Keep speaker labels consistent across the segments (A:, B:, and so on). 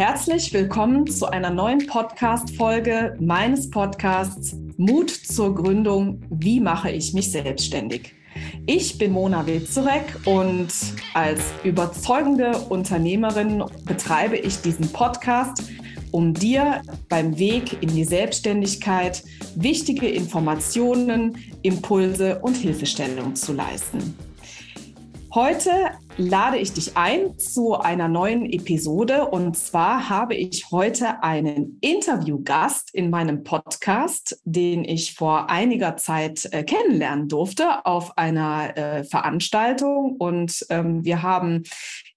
A: Herzlich willkommen zu einer neuen Podcast-Folge meines Podcasts Mut zur Gründung. Wie mache ich mich selbstständig? Ich bin Mona Witzurek und als überzeugende Unternehmerin betreibe ich diesen Podcast, um dir beim Weg in die Selbstständigkeit wichtige Informationen, Impulse und Hilfestellung zu leisten. Heute lade ich dich ein zu einer neuen Episode. Und zwar habe ich heute einen Interviewgast in meinem Podcast, den ich vor einiger Zeit äh, kennenlernen durfte auf einer äh, Veranstaltung. Und ähm, wir haben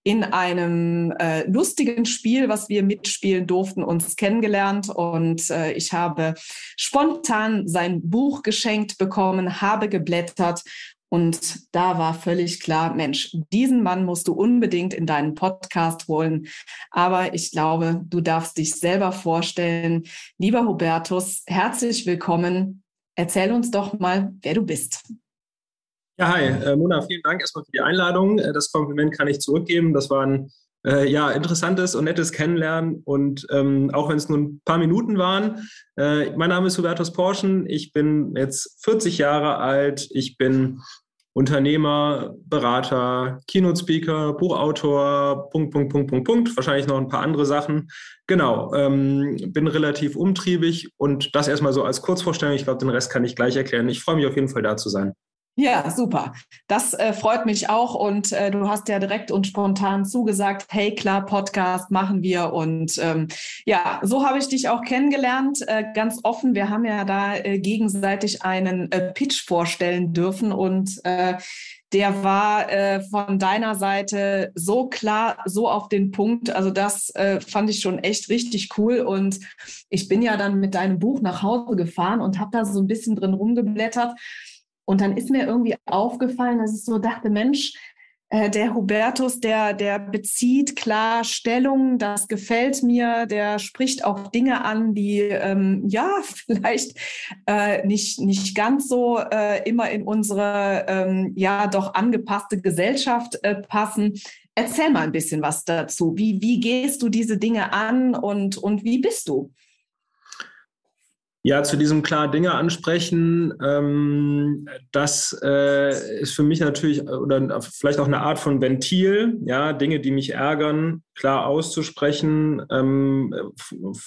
A: in einem äh, lustigen Spiel, was wir mitspielen durften, uns kennengelernt. Und äh, ich habe spontan sein Buch geschenkt bekommen, habe geblättert und da war völlig klar, Mensch, diesen Mann musst du unbedingt in deinen Podcast holen. Aber ich glaube, du darfst dich selber vorstellen. Lieber Hubertus, herzlich willkommen. Erzähl uns doch mal, wer du bist.
B: Ja, hi, äh, Mona, vielen Dank erstmal für die Einladung. Äh, das Kompliment kann ich zurückgeben. Das war ein äh, ja, interessantes und nettes Kennenlernen. Und ähm, auch wenn es nur ein paar Minuten waren, äh, mein Name ist Hubertus Porschen. Ich bin jetzt 40 Jahre alt. Ich bin Unternehmer, Berater, Keynote-Speaker, Buchautor, Punkt, Punkt, Punkt, Punkt, Punkt. Wahrscheinlich noch ein paar andere Sachen. Genau, ähm, bin relativ umtriebig und das erstmal so als Kurzvorstellung. Ich glaube, den Rest kann ich gleich erklären. Ich freue mich auf jeden Fall da zu sein.
A: Ja, super. Das äh, freut mich auch. Und äh, du hast ja direkt und spontan zugesagt, hey klar, Podcast machen wir. Und ähm, ja, so habe ich dich auch kennengelernt, äh, ganz offen. Wir haben ja da äh, gegenseitig einen äh, Pitch vorstellen dürfen und äh, der war äh, von deiner Seite so klar, so auf den Punkt. Also das äh, fand ich schon echt richtig cool. Und ich bin ja dann mit deinem Buch nach Hause gefahren und habe da so ein bisschen drin rumgeblättert. Und dann ist mir irgendwie aufgefallen, dass ich so dachte, Mensch, äh, der Hubertus, der, der bezieht klar Stellung, das gefällt mir, der spricht auch Dinge an, die ähm, ja vielleicht äh, nicht, nicht ganz so äh, immer in unsere ähm, ja doch angepasste Gesellschaft äh, passen. Erzähl mal ein bisschen was dazu. Wie, wie gehst du diese Dinge an und, und wie bist du?
B: Ja, zu diesem klar Dinge ansprechen, ähm, das äh, ist für mich natürlich oder vielleicht auch eine Art von Ventil, ja, Dinge, die mich ärgern, klar auszusprechen ähm,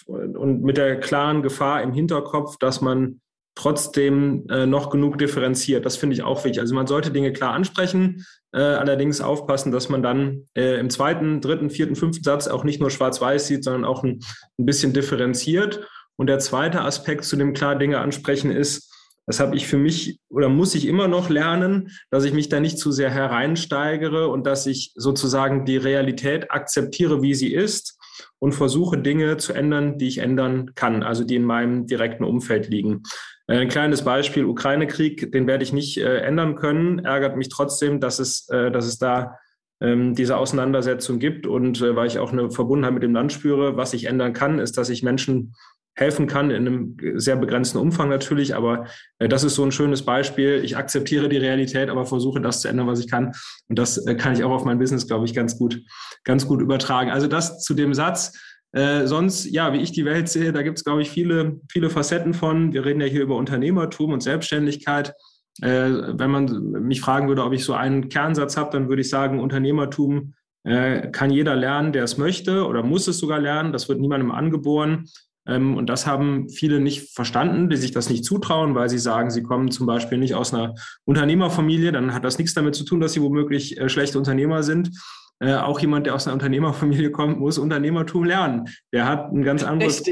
B: und mit der klaren Gefahr im Hinterkopf, dass man trotzdem äh, noch genug differenziert. Das finde ich auch wichtig. Also man sollte Dinge klar ansprechen, äh, allerdings aufpassen, dass man dann äh, im zweiten, dritten, vierten, fünften Satz auch nicht nur schwarz-weiß sieht, sondern auch ein, ein bisschen differenziert. Und der zweite Aspekt zu dem klar Dinge ansprechen ist, das habe ich für mich oder muss ich immer noch lernen, dass ich mich da nicht zu sehr hereinsteigere und dass ich sozusagen die Realität akzeptiere, wie sie ist und versuche Dinge zu ändern, die ich ändern kann, also die in meinem direkten Umfeld liegen. Äh, ein kleines Beispiel, Ukraine-Krieg, den werde ich nicht äh, ändern können, ärgert mich trotzdem, dass es, äh, dass es da ähm, diese Auseinandersetzung gibt und äh, weil ich auch eine Verbundenheit mit dem Land spüre, was ich ändern kann, ist, dass ich Menschen helfen kann, in einem sehr begrenzten Umfang natürlich, aber äh, das ist so ein schönes Beispiel. Ich akzeptiere die Realität, aber versuche das zu ändern, was ich kann. Und das äh, kann ich auch auf mein Business, glaube ich, ganz gut, ganz gut übertragen. Also das zu dem Satz. Äh, sonst, ja, wie ich die Welt sehe, da gibt es, glaube ich, viele, viele Facetten von. Wir reden ja hier über Unternehmertum und Selbstständigkeit. Äh, wenn man mich fragen würde, ob ich so einen Kernsatz habe, dann würde ich sagen, Unternehmertum äh, kann jeder lernen, der es möchte oder muss es sogar lernen. Das wird niemandem angeboren. Ähm, und das haben viele nicht verstanden, die sich das nicht zutrauen, weil sie sagen, sie kommen zum Beispiel nicht aus einer Unternehmerfamilie. Dann hat das nichts damit zu tun, dass sie womöglich äh, schlechte Unternehmer sind. Äh, auch jemand, der aus einer Unternehmerfamilie kommt, muss Unternehmertum lernen. Der hat ein ganz anderes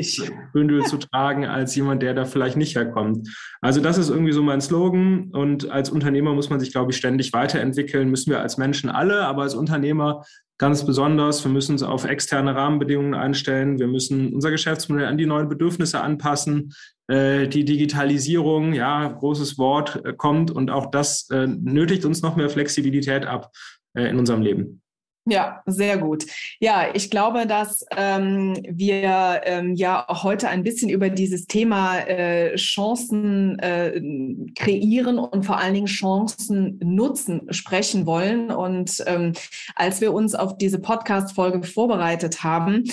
B: Bündel zu tragen als jemand, der da vielleicht nicht herkommt. Also das ist irgendwie so mein Slogan. Und als Unternehmer muss man sich, glaube ich, ständig weiterentwickeln. Müssen wir als Menschen alle, aber als Unternehmer ganz besonders. Wir müssen uns auf externe Rahmenbedingungen einstellen. Wir müssen unser Geschäftsmodell an die neuen Bedürfnisse anpassen. Äh, die Digitalisierung, ja, großes Wort, äh, kommt und auch das nötigt uns noch mehr Flexibilität ab in unserem Leben.
A: Ja, sehr gut. Ja, ich glaube, dass ähm, wir ähm, ja heute ein bisschen über dieses Thema äh, Chancen äh, kreieren und vor allen Dingen Chancen nutzen sprechen wollen. Und ähm, als wir uns auf diese Podcast-Folge vorbereitet haben,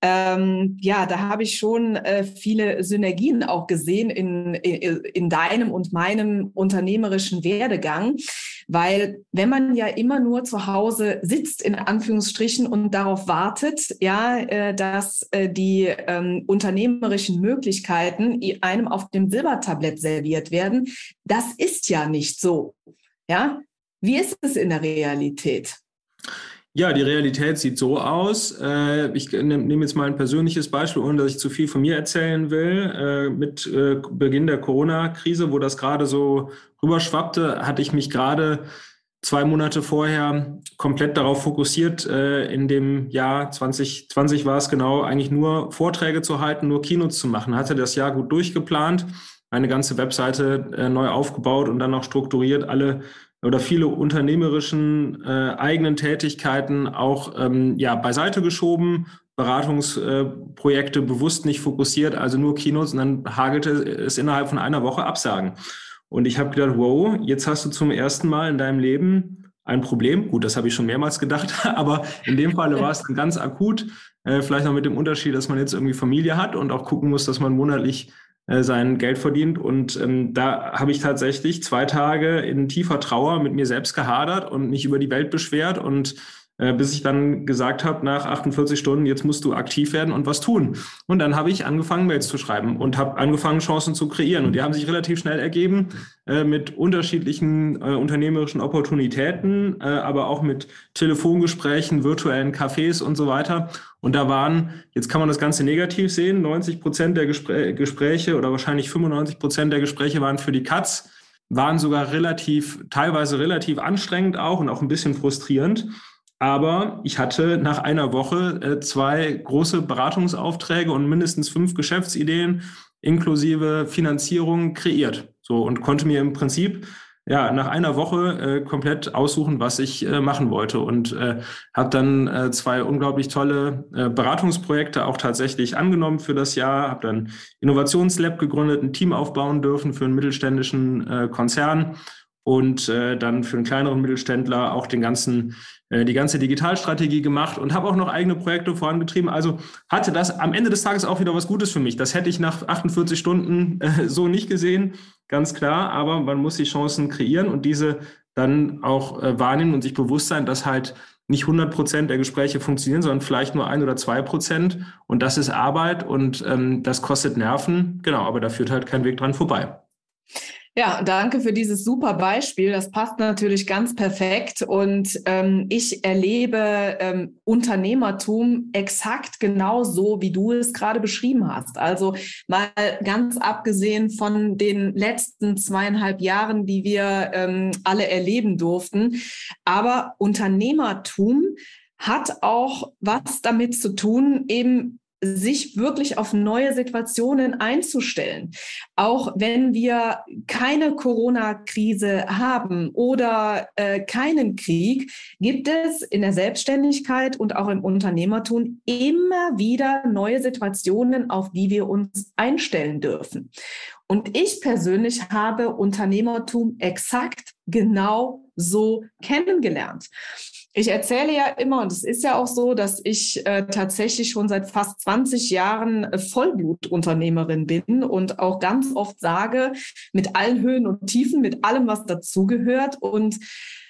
A: ähm, ja, da habe ich schon äh, viele Synergien auch gesehen in, in, in deinem und meinem unternehmerischen Werdegang. Weil wenn man ja immer nur zu Hause sitzt, in Anführungsstrichen, und darauf wartet, ja, äh, dass äh, die ähm, unternehmerischen Möglichkeiten einem auf dem Silbertablett serviert werden, das ist ja nicht so. Ja, wie ist es in der Realität?
B: Ja, die Realität sieht so aus. Äh, ich nehme jetzt mal ein persönliches Beispiel, ohne dass ich zu viel von mir erzählen will. Äh, mit äh, Beginn der Corona-Krise, wo das gerade so rüberschwappte, hatte ich mich gerade zwei Monate vorher komplett darauf fokussiert, in dem Jahr 2020 war es genau, eigentlich nur Vorträge zu halten, nur Kinos zu machen. Hatte das Jahr gut durchgeplant, eine ganze Webseite neu aufgebaut und dann auch strukturiert alle oder viele unternehmerischen äh, eigenen Tätigkeiten auch ähm, ja, beiseite geschoben, Beratungsprojekte äh, bewusst nicht fokussiert, also nur Kinos und dann hagelte es innerhalb von einer Woche Absagen. Und ich habe gedacht, wow, jetzt hast du zum ersten Mal in deinem Leben ein Problem. Gut, das habe ich schon mehrmals gedacht, aber in dem Falle war es dann ganz akut. Äh, vielleicht noch mit dem Unterschied, dass man jetzt irgendwie Familie hat und auch gucken muss, dass man monatlich sein Geld verdient. Und ähm, da habe ich tatsächlich zwei Tage in tiefer Trauer mit mir selbst gehadert und mich über die Welt beschwert und äh, bis ich dann gesagt habe, nach 48 Stunden, jetzt musst du aktiv werden und was tun. Und dann habe ich angefangen, Mails zu schreiben und habe angefangen, Chancen zu kreieren. Und die haben sich relativ schnell ergeben äh, mit unterschiedlichen äh, unternehmerischen Opportunitäten, äh, aber auch mit Telefongesprächen, virtuellen Cafés und so weiter. Und da waren, jetzt kann man das Ganze negativ sehen, 90 Prozent der Gespr Gespräche oder wahrscheinlich 95 Prozent der Gespräche waren für die Katz, waren sogar relativ, teilweise relativ anstrengend auch und auch ein bisschen frustrierend. Aber ich hatte nach einer Woche äh, zwei große Beratungsaufträge und mindestens fünf Geschäftsideen inklusive Finanzierung kreiert. So und konnte mir im Prinzip ja nach einer Woche äh, komplett aussuchen, was ich äh, machen wollte und äh, habe dann äh, zwei unglaublich tolle äh, Beratungsprojekte auch tatsächlich angenommen für das Jahr. Habe dann Innovationslab gegründet, ein Team aufbauen dürfen für einen mittelständischen äh, Konzern und äh, dann für einen kleineren Mittelständler auch den ganzen, die ganze Digitalstrategie gemacht und habe auch noch eigene Projekte vorangetrieben. Also hatte das am Ende des Tages auch wieder was Gutes für mich. Das hätte ich nach 48 Stunden äh, so nicht gesehen, ganz klar. Aber man muss die Chancen kreieren und diese dann auch äh, wahrnehmen und sich bewusst sein, dass halt nicht 100 Prozent der Gespräche funktionieren, sondern vielleicht nur ein oder zwei Prozent. Und das ist Arbeit und ähm, das kostet Nerven. Genau, aber da führt halt kein Weg dran vorbei.
A: Ja, danke für dieses super Beispiel. Das passt natürlich ganz perfekt. Und ähm, ich erlebe ähm, Unternehmertum exakt genauso, wie du es gerade beschrieben hast. Also mal ganz abgesehen von den letzten zweieinhalb Jahren, die wir ähm, alle erleben durften. Aber Unternehmertum hat auch was damit zu tun, eben sich wirklich auf neue Situationen einzustellen. Auch wenn wir keine Corona-Krise haben oder äh, keinen Krieg, gibt es in der Selbstständigkeit und auch im Unternehmertum immer wieder neue Situationen, auf die wir uns einstellen dürfen. Und ich persönlich habe Unternehmertum exakt genau so kennengelernt. Ich erzähle ja immer, und es ist ja auch so, dass ich äh, tatsächlich schon seit fast 20 Jahren äh, Vollblutunternehmerin bin und auch ganz oft sage, mit allen Höhen und Tiefen, mit allem, was dazugehört. Und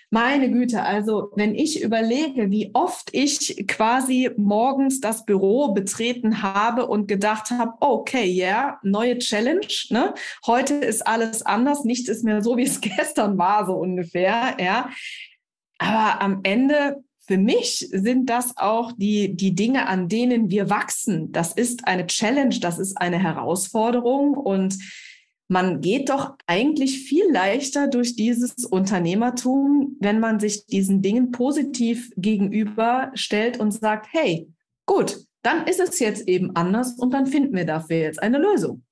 A: meine Güte, also wenn ich überlege, wie oft ich quasi morgens das Büro betreten habe und gedacht habe, okay, ja, yeah, neue Challenge, ne? Heute ist alles anders, nichts ist mehr so, wie es gestern war, so ungefähr, ja. Aber am Ende für mich sind das auch die, die Dinge, an denen wir wachsen. Das ist eine Challenge, das ist eine Herausforderung und man geht doch eigentlich viel leichter durch dieses Unternehmertum, wenn man sich diesen Dingen positiv gegenüberstellt und sagt, hey, gut, dann ist es jetzt eben anders und dann finden wir dafür jetzt eine Lösung.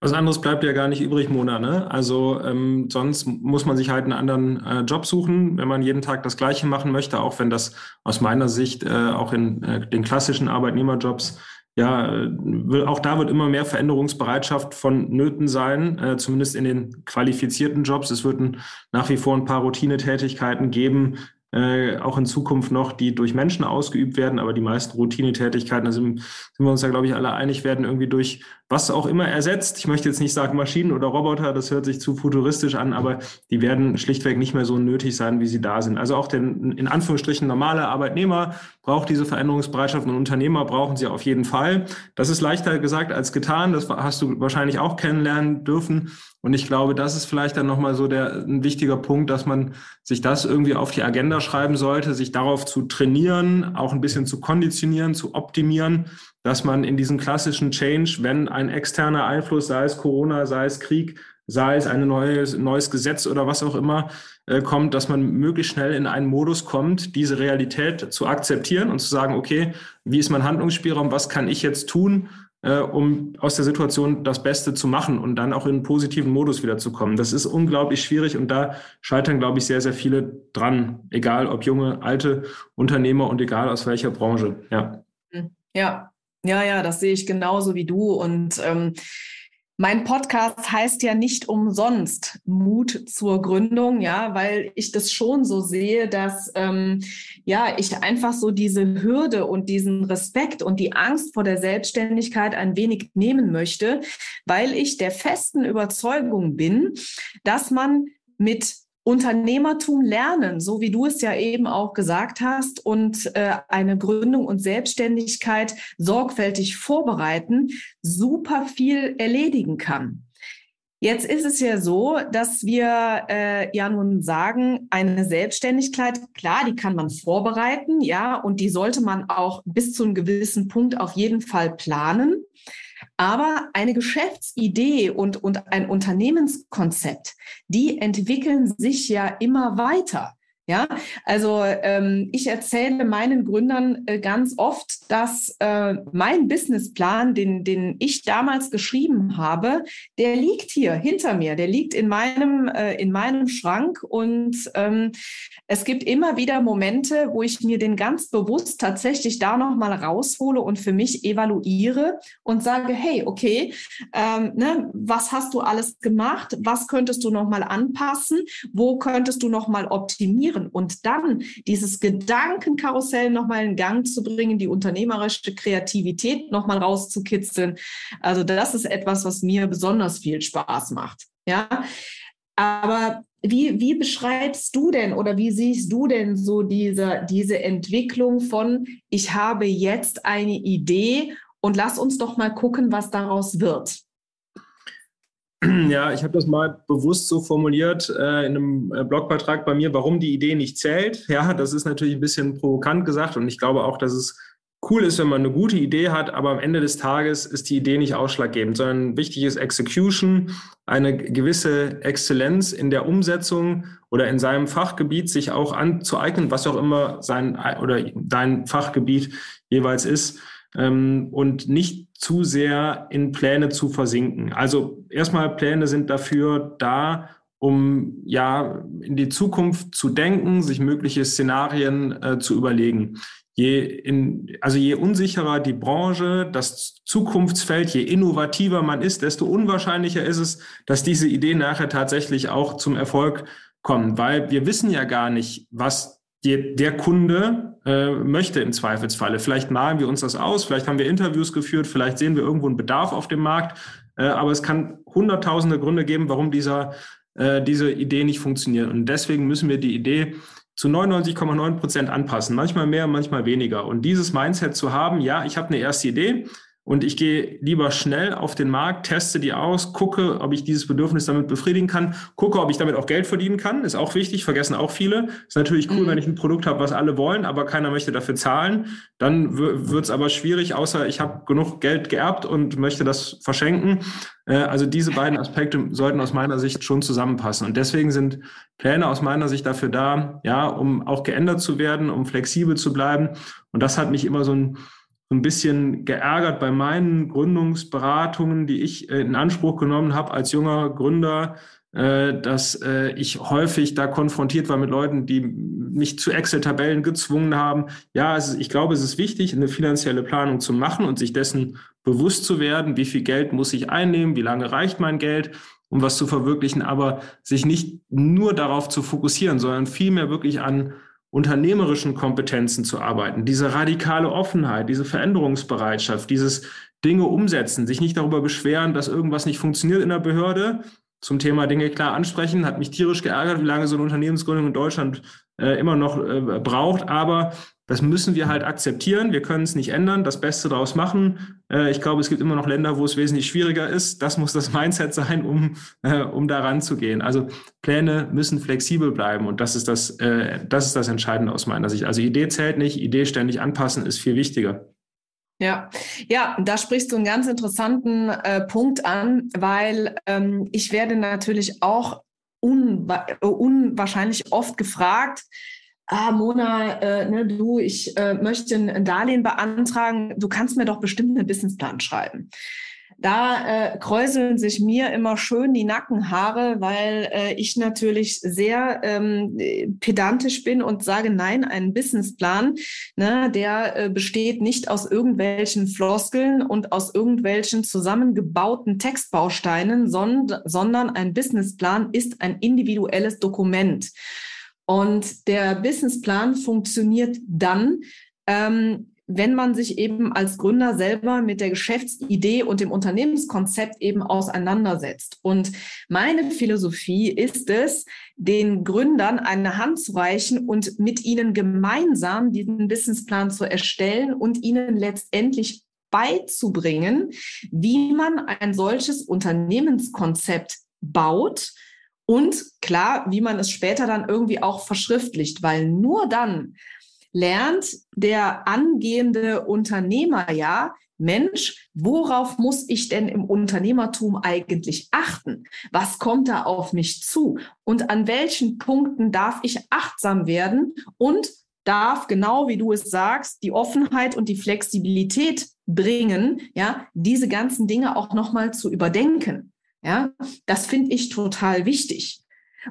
B: Was anderes bleibt ja gar nicht übrig, Mona. Ne? Also ähm, sonst muss man sich halt einen anderen äh, Job suchen, wenn man jeden Tag das Gleiche machen möchte, auch wenn das aus meiner Sicht äh, auch in äh, den klassischen Arbeitnehmerjobs ja, auch da wird immer mehr Veränderungsbereitschaft von Nöten sein, äh, zumindest in den qualifizierten Jobs. Es wird nach wie vor ein paar Routinetätigkeiten geben, äh, auch in Zukunft noch, die durch Menschen ausgeübt werden, aber die meisten Routinetätigkeiten, da sind, sind wir uns ja, glaube ich, alle einig, werden irgendwie durch was auch immer ersetzt. Ich möchte jetzt nicht sagen Maschinen oder Roboter, das hört sich zu futuristisch an, aber die werden schlichtweg nicht mehr so nötig sein, wie sie da sind. Also auch der in Anführungsstrichen normale Arbeitnehmer braucht diese Veränderungsbereitschaft und Unternehmer brauchen sie auf jeden Fall. Das ist leichter gesagt als getan. Das hast du wahrscheinlich auch kennenlernen dürfen. Und ich glaube, das ist vielleicht dann nochmal so der, ein wichtiger Punkt, dass man sich das irgendwie auf die Agenda schreiben sollte, sich darauf zu trainieren, auch ein bisschen zu konditionieren, zu optimieren, dass man in diesem klassischen Change, wenn ein externer Einfluss, sei es Corona, sei es Krieg, sei es ein neues, neues Gesetz oder was auch immer, äh, kommt, dass man möglichst schnell in einen Modus kommt, diese Realität zu akzeptieren und zu sagen, okay, wie ist mein Handlungsspielraum, was kann ich jetzt tun, äh, um aus der Situation das Beste zu machen und dann auch in einen positiven Modus wiederzukommen. Das ist unglaublich schwierig und da scheitern, glaube ich, sehr, sehr viele dran, egal ob junge, alte Unternehmer und egal aus welcher Branche.
A: Ja. Ja, ja, ja, das sehe ich genauso wie du. Und ähm, mein Podcast heißt ja nicht umsonst Mut zur Gründung, ja, weil ich das schon so sehe, dass ähm, ja ich einfach so diese Hürde und diesen Respekt und die Angst vor der Selbstständigkeit ein wenig nehmen möchte, weil ich der festen Überzeugung bin, dass man mit Unternehmertum lernen, so wie du es ja eben auch gesagt hast, und äh, eine Gründung und Selbstständigkeit sorgfältig vorbereiten, super viel erledigen kann. Jetzt ist es ja so, dass wir äh, ja nun sagen, eine Selbstständigkeit, klar, die kann man vorbereiten, ja, und die sollte man auch bis zu einem gewissen Punkt auf jeden Fall planen. Aber eine Geschäftsidee und, und ein Unternehmenskonzept, die entwickeln sich ja immer weiter. Ja, also ähm, ich erzähle meinen Gründern äh, ganz oft, dass äh, mein Businessplan, den, den ich damals geschrieben habe, der liegt hier hinter mir, der liegt in meinem, äh, in meinem Schrank und ähm, es gibt immer wieder Momente, wo ich mir den ganz bewusst tatsächlich da nochmal raushole und für mich evaluiere und sage, hey, okay, ähm, ne, was hast du alles gemacht? Was könntest du nochmal anpassen? Wo könntest du nochmal optimieren? Kreieren und dann dieses Gedankenkarussell nochmal in Gang zu bringen, die unternehmerische Kreativität nochmal rauszukitzeln. Also das ist etwas, was mir besonders viel Spaß macht. Ja, aber wie, wie beschreibst du denn oder wie siehst du denn so diese, diese Entwicklung von, ich habe jetzt eine Idee und lass uns doch mal gucken, was daraus wird?
B: Ja, ich habe das mal bewusst so formuliert äh, in einem äh, Blogbeitrag bei mir, warum die Idee nicht zählt. Ja, das ist natürlich ein bisschen provokant gesagt und ich glaube auch, dass es cool ist, wenn man eine gute Idee hat, aber am Ende des Tages ist die Idee nicht ausschlaggebend, sondern wichtig ist Execution, eine gewisse Exzellenz in der Umsetzung oder in seinem Fachgebiet sich auch anzueignen, was auch immer sein oder dein Fachgebiet jeweils ist ähm, und nicht zu sehr in Pläne zu versinken. Also erstmal Pläne sind dafür da, um ja in die Zukunft zu denken, sich mögliche Szenarien äh, zu überlegen. Je in, also je unsicherer die Branche, das Zukunftsfeld, je innovativer man ist, desto unwahrscheinlicher ist es, dass diese Idee nachher tatsächlich auch zum Erfolg kommt, weil wir wissen ja gar nicht, was die, der Kunde äh, möchte im Zweifelsfalle. Vielleicht malen wir uns das aus, vielleicht haben wir Interviews geführt, vielleicht sehen wir irgendwo einen Bedarf auf dem Markt, äh, aber es kann hunderttausende Gründe geben, warum dieser, äh, diese Idee nicht funktioniert. Und deswegen müssen wir die Idee zu 99,9 Prozent anpassen, manchmal mehr, manchmal weniger. Und dieses Mindset zu haben, ja, ich habe eine erste Idee, und ich gehe lieber schnell auf den Markt, teste die aus, gucke, ob ich dieses Bedürfnis damit befriedigen kann, gucke, ob ich damit auch Geld verdienen kann, ist auch wichtig, vergessen auch viele. Ist natürlich cool, mhm. wenn ich ein Produkt habe, was alle wollen, aber keiner möchte dafür zahlen. Dann wird es aber schwierig, außer ich habe genug Geld geerbt und möchte das verschenken. Äh, also diese beiden Aspekte sollten aus meiner Sicht schon zusammenpassen. Und deswegen sind Pläne aus meiner Sicht dafür da, ja, um auch geändert zu werden, um flexibel zu bleiben. Und das hat mich immer so ein so ein bisschen geärgert bei meinen Gründungsberatungen, die ich äh, in Anspruch genommen habe als junger Gründer, äh, dass äh, ich häufig da konfrontiert war mit Leuten, die mich zu Excel-Tabellen gezwungen haben. Ja, ich glaube, es ist wichtig, eine finanzielle Planung zu machen und sich dessen bewusst zu werden, wie viel Geld muss ich einnehmen, wie lange reicht mein Geld, um was zu verwirklichen, aber sich nicht nur darauf zu fokussieren, sondern vielmehr wirklich an unternehmerischen Kompetenzen zu arbeiten, diese radikale Offenheit, diese Veränderungsbereitschaft, dieses Dinge umsetzen, sich nicht darüber beschweren, dass irgendwas nicht funktioniert in der Behörde. Zum Thema Dinge klar ansprechen, hat mich tierisch geärgert, wie lange so eine Unternehmensgründung in Deutschland äh, immer noch äh, braucht. Aber das müssen wir halt akzeptieren. Wir können es nicht ändern, das Beste daraus machen. Äh, ich glaube, es gibt immer noch Länder, wo es wesentlich schwieriger ist. Das muss das Mindset sein, um, äh, um da ranzugehen. Also Pläne müssen flexibel bleiben und das ist das, äh, das ist das Entscheidende aus meiner Sicht. Also Idee zählt nicht, Idee ständig anpassen ist viel wichtiger.
A: Ja, ja, da sprichst du einen ganz interessanten äh, Punkt an, weil ähm, ich werde natürlich auch unwa unwahrscheinlich oft gefragt, ah, Mona, äh, ne, du, ich äh, möchte ein Darlehen beantragen, du kannst mir doch bestimmt einen Businessplan schreiben. Da äh, kräuseln sich mir immer schön die Nackenhaare, weil äh, ich natürlich sehr ähm, pedantisch bin und sage, nein, ein Businessplan, ne, der äh, besteht nicht aus irgendwelchen Floskeln und aus irgendwelchen zusammengebauten Textbausteinen, sondern, sondern ein Businessplan ist ein individuelles Dokument. Und der Businessplan funktioniert dann, ähm, wenn man sich eben als Gründer selber mit der Geschäftsidee und dem Unternehmenskonzept eben auseinandersetzt. Und meine Philosophie ist es, den Gründern eine Hand zu reichen und mit ihnen gemeinsam diesen Businessplan zu erstellen und ihnen letztendlich beizubringen, wie man ein solches Unternehmenskonzept baut und klar, wie man es später dann irgendwie auch verschriftlicht, weil nur dann lernt der angehende Unternehmer ja, Mensch, worauf muss ich denn im Unternehmertum eigentlich achten? Was kommt da auf mich zu? Und an welchen Punkten darf ich achtsam werden und darf, genau wie du es sagst, die Offenheit und die Flexibilität bringen, ja, diese ganzen Dinge auch nochmal zu überdenken. Ja, das finde ich total wichtig.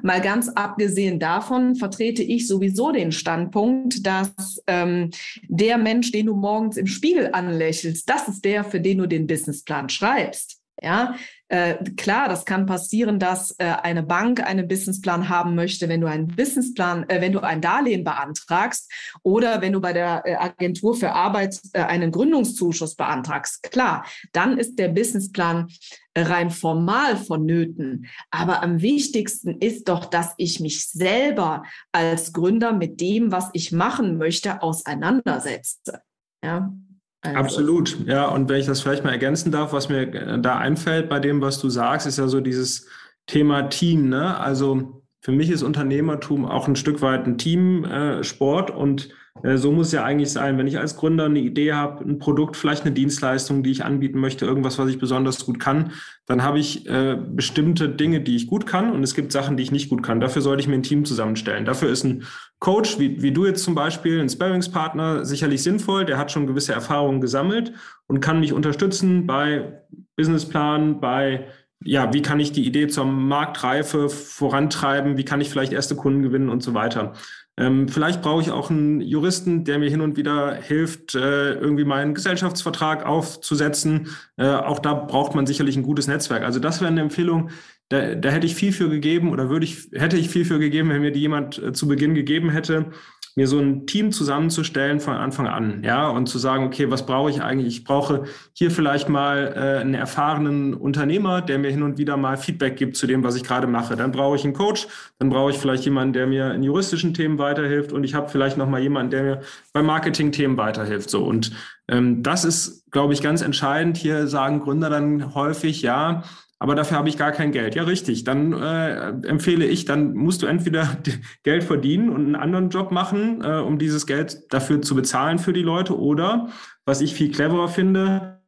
A: Mal ganz abgesehen davon vertrete ich sowieso den Standpunkt, dass ähm, der Mensch, den du morgens im Spiegel anlächelst, das ist der, für den du den Businessplan schreibst. Ja, äh, klar, das kann passieren, dass äh, eine Bank einen Businessplan haben möchte, wenn du einen Businessplan, äh, wenn du ein Darlehen beantragst oder wenn du bei der äh, Agentur für Arbeit äh, einen Gründungszuschuss beantragst. Klar, dann ist der Businessplan rein formal vonnöten. Aber am wichtigsten ist doch, dass ich mich selber als Gründer mit dem, was ich machen möchte, auseinandersetze. Ja.
B: Also. Absolut, ja. Und wenn ich das vielleicht mal ergänzen darf, was mir da einfällt bei dem, was du sagst, ist ja so dieses Thema Team. Ne? Also für mich ist Unternehmertum auch ein Stück weit ein Teamsport äh, und äh, so muss es ja eigentlich sein. Wenn ich als Gründer eine Idee habe, ein Produkt, vielleicht eine Dienstleistung, die ich anbieten möchte, irgendwas, was ich besonders gut kann, dann habe ich äh, bestimmte Dinge, die ich gut kann und es gibt Sachen, die ich nicht gut kann. Dafür sollte ich mir ein Team zusammenstellen. Dafür ist ein Coach, wie, wie du jetzt zum Beispiel, ein Sparringspartner, sicherlich sinnvoll. Der hat schon gewisse Erfahrungen gesammelt und kann mich unterstützen bei Businessplan, bei ja, wie kann ich die Idee zur Marktreife vorantreiben, wie kann ich vielleicht erste Kunden gewinnen und so weiter. Ähm, vielleicht brauche ich auch einen Juristen, der mir hin und wieder hilft, äh, irgendwie meinen Gesellschaftsvertrag aufzusetzen. Äh, auch da braucht man sicherlich ein gutes Netzwerk. Also das wäre eine Empfehlung. Da, da hätte ich viel für gegeben oder würde ich, hätte ich viel für gegeben, wenn mir die jemand äh, zu Beginn gegeben hätte mir so ein Team zusammenzustellen von Anfang an, ja, und zu sagen, okay, was brauche ich eigentlich? Ich brauche hier vielleicht mal äh, einen erfahrenen Unternehmer, der mir hin und wieder mal Feedback gibt zu dem, was ich gerade mache. Dann brauche ich einen Coach, dann brauche ich vielleicht jemanden, der mir in juristischen Themen weiterhilft und ich habe vielleicht noch mal jemanden, der mir bei Marketing-Themen weiterhilft. So und ähm, das ist, glaube ich, ganz entscheidend. Hier sagen Gründer dann häufig, ja, aber dafür habe ich gar kein Geld. Ja, richtig. Dann äh, empfehle ich, dann musst du entweder Geld verdienen und einen anderen Job machen, äh, um dieses Geld dafür zu bezahlen für die Leute, oder was ich viel cleverer finde,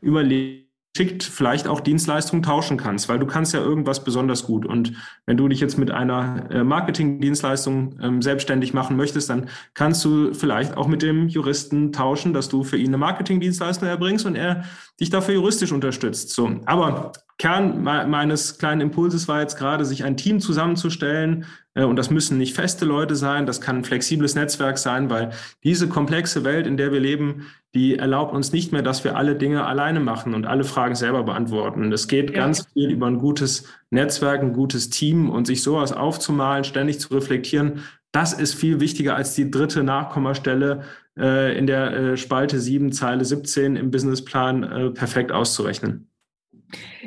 B: überlegen schickt vielleicht auch Dienstleistungen tauschen kannst, weil du kannst ja irgendwas besonders gut. Und wenn du dich jetzt mit einer äh, Marketingdienstleistung ähm, selbstständig machen möchtest, dann kannst du vielleicht auch mit dem Juristen tauschen, dass du für ihn eine Marketingdienstleistung erbringst und er dich dafür juristisch unterstützt. So. Aber Kern meines kleinen Impulses war jetzt gerade, sich ein Team zusammenzustellen. Äh, und das müssen nicht feste Leute sein, das kann ein flexibles Netzwerk sein, weil diese komplexe Welt, in der wir leben, die erlaubt uns nicht mehr, dass wir alle Dinge alleine machen und alle Fragen selber beantworten. Es geht ja. ganz viel über ein gutes Netzwerk, ein gutes Team und sich sowas aufzumalen, ständig zu reflektieren, Das ist viel wichtiger als die dritte Nachkommastelle äh, in der äh, Spalte 7, Zeile 17 im Businessplan äh, perfekt auszurechnen.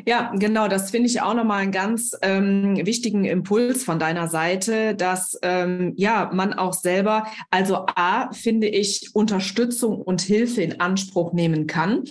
A: Ja, genau, das finde ich auch nochmal einen ganz ähm, wichtigen Impuls von deiner Seite, dass ähm, ja man auch selber, also A, finde ich, Unterstützung und Hilfe in Anspruch nehmen kann.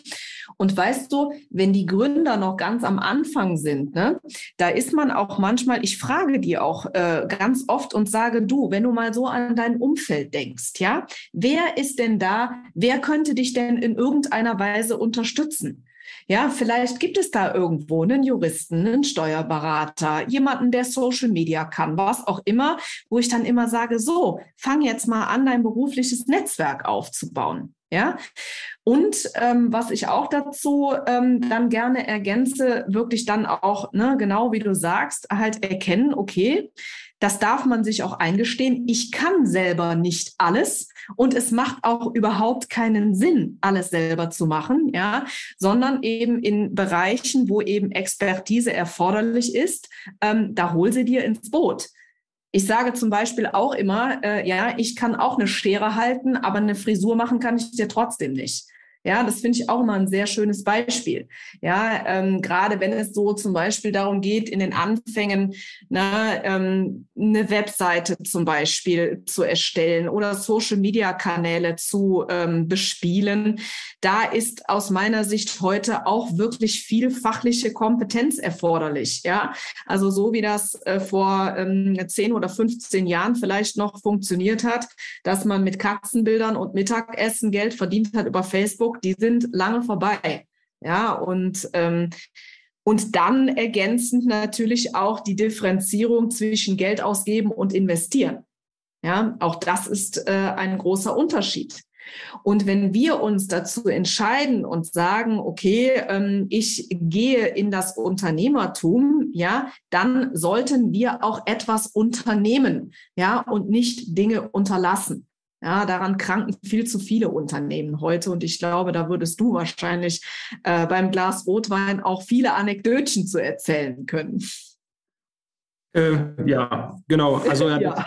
A: Und weißt du, wenn die Gründer noch ganz am Anfang sind, ne, da ist man auch manchmal, ich frage die auch äh, ganz oft und sage, du, wenn du mal so an dein Umfeld denkst, ja, wer ist denn da, wer könnte dich denn in irgendeiner Weise unterstützen? Ja, vielleicht gibt es da irgendwo einen Juristen, einen Steuerberater, jemanden, der Social Media kann, was auch immer, wo ich dann immer sage, so, fang jetzt mal an, dein berufliches Netzwerk aufzubauen. Ja, und ähm, was ich auch dazu ähm, dann gerne ergänze, wirklich dann auch, ne, genau wie du sagst, halt erkennen, okay, das darf man sich auch eingestehen. Ich kann selber nicht alles und es macht auch überhaupt keinen Sinn, alles selber zu machen, ja, sondern eben in Bereichen, wo eben Expertise erforderlich ist, ähm, da hol sie dir ins Boot. Ich sage zum Beispiel auch immer, äh, ja, ich kann auch eine Schere halten, aber eine Frisur machen kann ich dir trotzdem nicht. Ja, das finde ich auch immer ein sehr schönes Beispiel. Ja, ähm, gerade wenn es so zum Beispiel darum geht, in den Anfängen na, ähm, eine Webseite zum Beispiel zu erstellen oder Social-Media-Kanäle zu ähm, bespielen, da ist aus meiner Sicht heute auch wirklich viel fachliche Kompetenz erforderlich. Ja, also so wie das äh, vor ähm, 10 oder 15 Jahren vielleicht noch funktioniert hat, dass man mit Katzenbildern und Mittagessen Geld verdient hat über Facebook Die sind lange vorbei. Ja, und, ähm, und dann ergänzend natürlich auch die Differenzierung zwischen Geld ausgeben und investieren. Ja, auch das ist äh, ein großer Unterschied. Und wenn wir uns dazu entscheiden und sagen, okay, ähm, ich gehe in das Unternehmertum, ja, dann sollten wir auch etwas unternehmen, ja, und nicht Dinge unterlassen. Ja, daran kranken viel zu viele Unternehmen heute. Und ich glaube, da würdest du wahrscheinlich äh, beim Glas Rotwein auch viele Anekdötchen zu erzählen können.
B: Äh, ja, genau. Also ja.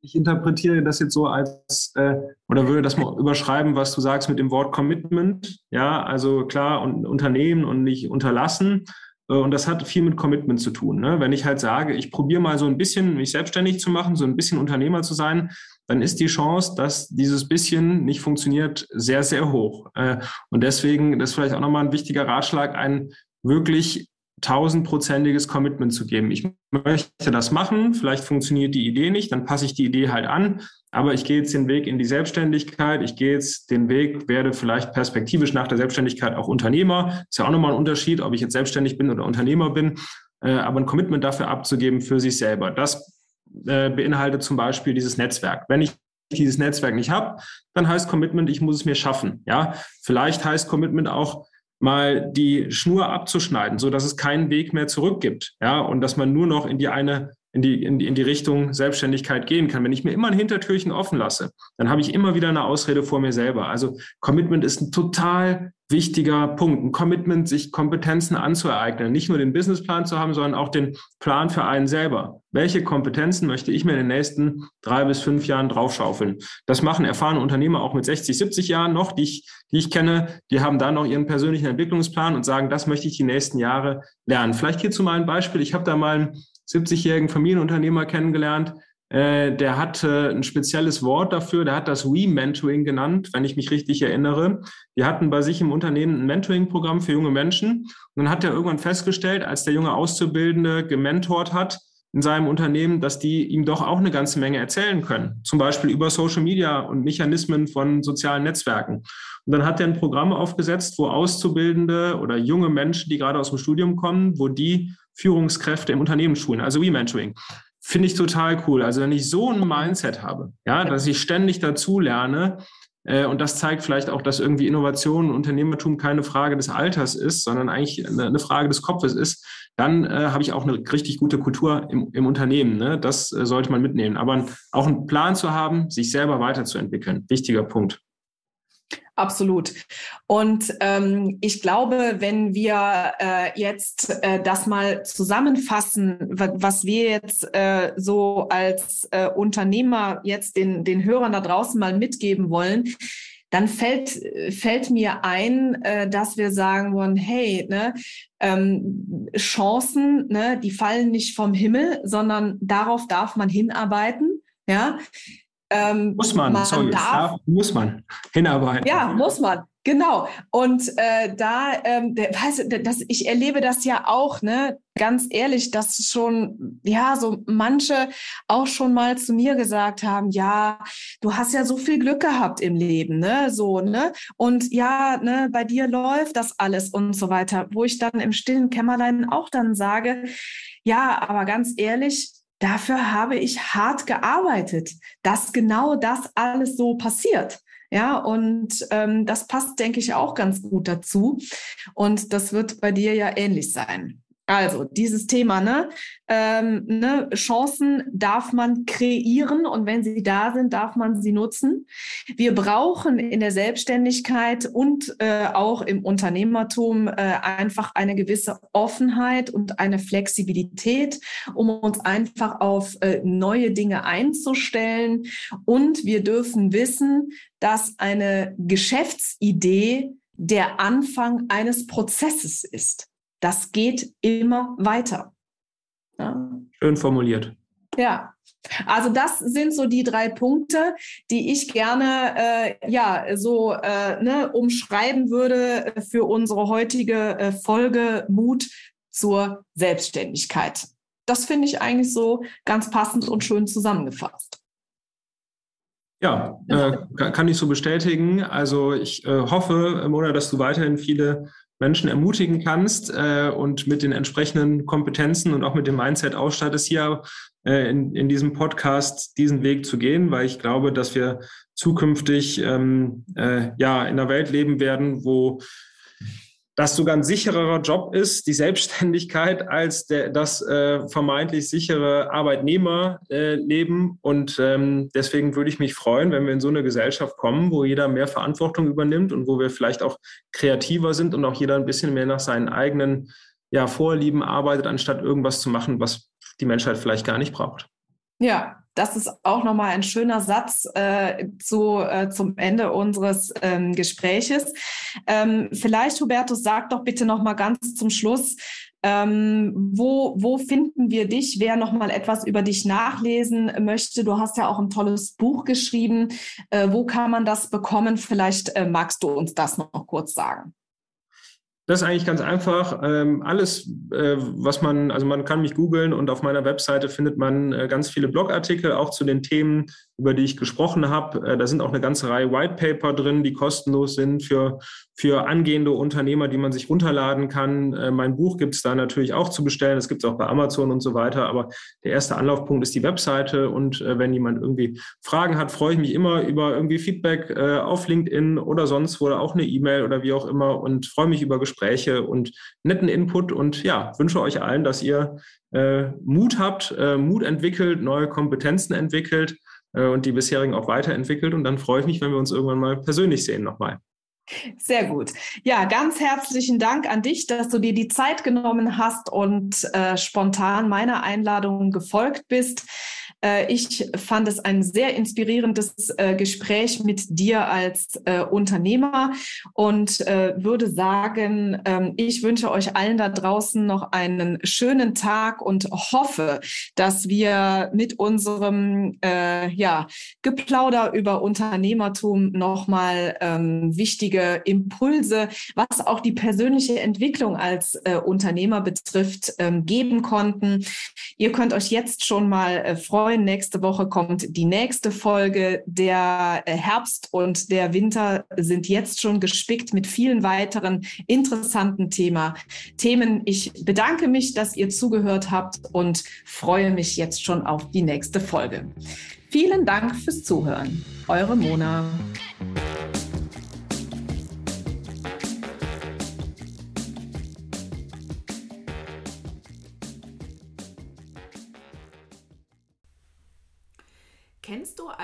B: ich interpretiere das jetzt so als, äh, oder würde das mal überschreiben, was du sagst mit dem Wort Commitment. Ja, also klar, und Unternehmen und nicht unterlassen. Äh, und das hat viel mit Commitment zu tun. Ne? Wenn ich halt sage, ich probiere mal so ein bisschen mich selbstständig zu machen, so ein bisschen Unternehmer zu sein, dann ist die Chance, dass dieses bisschen nicht funktioniert, sehr, sehr hoch. Äh, und deswegen, das ist vielleicht auch nochmal ein wichtiger Ratschlag, ein wirklich tausendprozentiges Commitment zu geben. Ich möchte das machen, vielleicht funktioniert die Idee nicht, dann passe ich die Idee halt an, aber ich gehe jetzt den Weg in die Selbstständigkeit, ich gehe jetzt den Weg, werde vielleicht perspektivisch nach der Selbstständigkeit auch Unternehmer. Ist ja auch nochmal ein Unterschied, ob ich jetzt selbstständig bin oder Unternehmer bin, äh, aber ein Commitment dafür abzugeben für sich selber. Das äh, beinhaltet zum Beispiel dieses Netzwerk. Wenn ich dieses Netzwerk nicht habe, dann heißt Commitment, ich muss es mir schaffen. Ja, vielleicht heißt Commitment auch mal die Schnur abzuschneiden, so dass es keinen Weg mehr zurück gibt. Ja, und dass man nur noch in die eine in die, in die, in die Richtung Selbstständigkeit gehen kann. Wenn ich mir immer ein Hintertürchen offen lasse, dann habe ich immer wieder eine Ausrede vor mir selber. Also Commitment ist ein total wichtiger Punkt. Ein Commitment, sich Kompetenzen anzueignen. Nicht nur den Businessplan zu haben, sondern auch den Plan für einen selber. Welche Kompetenzen möchte ich mir in den nächsten drei bis fünf Jahren draufschaufeln? Das machen erfahrene Unternehmer auch mit 60, 70 Jahren noch, die ich, die ich kenne. Die haben da noch ihren persönlichen Entwicklungsplan und sagen, das möchte ich die nächsten Jahre lernen. Vielleicht hierzu mal ein Beispiel. Ich habe da mal einen 70-jährigen Familienunternehmer kennengelernt, äh, der hatte ein spezielles Wort dafür, der hat das We-Mentoring genannt, wenn ich mich richtig erinnere. Die hatten bei sich im Unternehmen ein Mentoring-Programm für junge Menschen. Und dann hat er irgendwann festgestellt, als der junge Auszubildende gementort hat, in seinem Unternehmen, dass die ihm doch auch eine ganze Menge erzählen können. Zum Beispiel über Social Media und Mechanismen von sozialen Netzwerken. Und dann hat er ein Programm aufgesetzt, wo Auszubildende oder junge Menschen, die gerade aus dem Studium kommen, wo die Führungskräfte im Unternehmen schulen, also We-Mentoring. Finde ich total cool. Also wenn ich so ein Mindset habe, ja, dass ich ständig dazu lerne, äh, und das zeigt vielleicht auch, dass irgendwie Innovation und Unternehmertum keine Frage des Alters ist, sondern eigentlich eine, eine Frage des Kopfes ist, dann äh, habe ich auch eine richtig gute Kultur im, im Unternehmen. Ne? Das äh, sollte man mitnehmen. Aber auch einen Plan zu haben, sich selber weiterzuentwickeln, wichtiger Punkt.
A: Absolut. Und ähm, ich glaube, wenn wir äh, jetzt äh, das mal zusammenfassen, was wir jetzt äh, so als äh, Unternehmer jetzt den, den Hörern da draußen mal mitgeben wollen, dann fällt, fällt mir ein, äh, dass wir sagen wollen, hey, ne, ähm, Chancen, ne, die fallen nicht vom Himmel, sondern darauf darf man hinarbeiten. Ja,
B: ähm, muss man, man sorry, darf, muss man hinarbeiten.
A: Ja, muss man. Genau. Und äh, da, ähm, der, weißt du, das, ich erlebe das ja auch, ne, ganz ehrlich, dass schon, ja, so manche auch schon mal zu mir gesagt haben, ja, du hast ja so viel Glück gehabt im Leben, ne, so, ne, und ja, ne, bei dir läuft das alles und so weiter, wo ich dann im stillen Kämmerlein auch dann sage, ja, aber ganz ehrlich, dafür habe ich hart gearbeitet, dass genau das alles so passiert. Ja, und ähm, das passt, denke ich, auch ganz gut dazu. Und das wird bei dir ja ähnlich sein. Also dieses Thema, ne? Ähm, ne? Chancen darf man kreieren und wenn sie da sind, darf man sie nutzen. Wir brauchen in der Selbstständigkeit und äh, auch im Unternehmertum äh, einfach eine gewisse Offenheit und eine Flexibilität, um uns einfach auf äh, neue Dinge einzustellen. Und wir dürfen wissen, dass eine Geschäftsidee der Anfang eines Prozesses ist das geht immer weiter.
B: Ja. Schön formuliert.
A: Ja, also das sind so die drei Punkte, die ich gerne äh, ja so äh, ne, umschreiben würde für unsere heutige äh, Folge Mut zur Selbstständigkeit. Das finde ich eigentlich so ganz passend und schön zusammengefasst.
B: Ja, äh, kann ich so bestätigen. Also ich äh, hoffe, Mona, dass du weiterhin viele Menschen ermutigen kannst äh, und mit den entsprechenden Kompetenzen und auch mit dem Mindset ausstattest, hier äh, in, in diesem Podcast diesen Weg zu gehen, weil ich glaube, dass wir zukünftig ähm, äh, ja in einer Welt leben werden, wo das sogar ein sichererer Job ist, die Selbstständigkeit, als der, das äh, vermeintlich sichere Arbeitnehmerleben. Äh, und ähm, deswegen würde ich mich freuen, wenn wir in so eine Gesellschaft kommen, wo jeder mehr Verantwortung übernimmt und wo wir vielleicht auch kreativer sind und auch jeder ein bisschen mehr nach seinen eigenen ja, Vorlieben arbeitet, anstatt irgendwas zu machen, was die Menschheit vielleicht gar nicht braucht.
A: Ja, das ist auch nochmal ein schöner Satz äh, zu, äh, zum Ende unseres ähm, Gespräches. Ähm, vielleicht, Hubertus, sag doch bitte nochmal ganz zum Schluss, ähm, wo, wo finden wir dich? Wer nochmal etwas über dich nachlesen möchte, du hast ja auch ein tolles Buch geschrieben. Äh, wo kann man das bekommen? Vielleicht äh, magst du uns das noch kurz sagen.
B: Das ist eigentlich ganz einfach. Ähm, alles, äh, was man, also man kann mich googeln und auf meiner Webseite findet man äh, ganz viele Blogartikel auch zu den Themen, über die ich gesprochen habe. Äh, da sind auch eine ganze Reihe White Paper drin, die kostenlos sind für, für angehende Unternehmer, die man sich runterladen kann. Äh, mein Buch gibt es da natürlich auch zu bestellen. Das gibt es auch bei Amazon und so weiter. Aber der erste Anlaufpunkt ist die Webseite. Und äh, wenn jemand irgendwie Fragen hat, freue ich mich immer über irgendwie Feedback äh, auf LinkedIn oder sonst wo, auch eine E-Mail oder wie auch immer und freue mich über Gespräche und netten Input und ja, wünsche euch allen, dass ihr Mut habt, Mut entwickelt, neue Kompetenzen entwickelt und die bisherigen auch weiterentwickelt. Und dann freue ich mich, wenn wir uns irgendwann mal persönlich sehen nochmal.
A: Sehr gut. Ja, ganz herzlichen Dank an dich, dass du dir die Zeit genommen hast und äh, spontan meiner Einladung gefolgt bist. Äh, ich fand es ein sehr inspirierendes äh, Gespräch mit dir als äh, Unternehmer und würde sagen, ähm, ich wünsche euch allen da draußen noch einen schönen Tag und hoffe, dass wir mit unserem ja, Geplauder über Unternehmertum nochmal ähm, wichtige Impulse, was auch die persönliche Entwicklung als Unternehmer betrifft, ähm, geben konnten. Ihr könnt euch jetzt schon mal freuen, freuen. Nächste Woche kommt die nächste Folge. Der äh, Herbst und der Winter sind jetzt schon gespickt mit vielen weiteren interessanten Thema, Themen. Ich bedanke mich, dass ihr zugehört habt und freue mich jetzt schon auf die nächste Folge. Vielen Dank fürs Zuhören. Eure Mona.